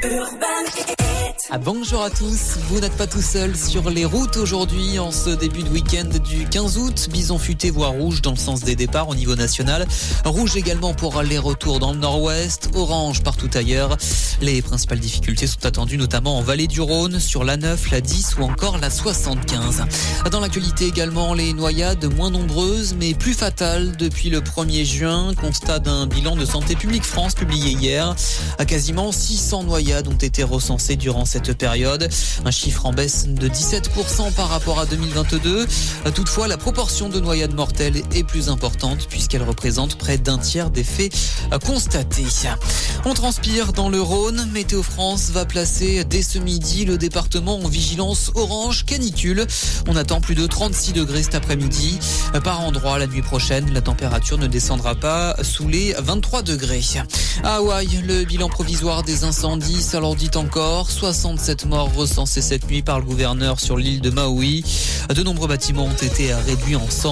Urban. Ah, bonjour à tous, vous n'êtes pas tout seul sur les routes aujourd'hui en ce début de week-end du 15 août. Bison futé voire rouge dans le sens des départs au niveau national. Rouge également pour les retours dans le nord-ouest. Orange partout ailleurs. Les principales difficultés sont attendues notamment en vallée du Rhône, sur la 9, la 10 ou encore la 75. Dans l'actualité également, les noyades moins nombreuses mais plus fatales depuis le 1er juin. Constat d'un bilan de Santé publique France publié hier. À quasiment 600 noyades ont été recensées durant cette période. Un chiffre en baisse de 17% par rapport à 2022. Toutefois, la proportion de noyades mortelles est plus importante puisqu'elle représente près d'un tiers des faits constatés. On transpire dans le Rhône. Météo France va placer dès ce midi le département en vigilance orange canicule. On attend plus de 36 degrés cet après-midi. Par endroit, la nuit prochaine, la température ne descendra pas sous les 23 degrés. À Hawaï, le bilan provisoire des incendies s'alourdit encore. 67 morts recensés cette nuit par le gouverneur sur l'île de Maui. De nombreux bâtiments ont été réduits en sang.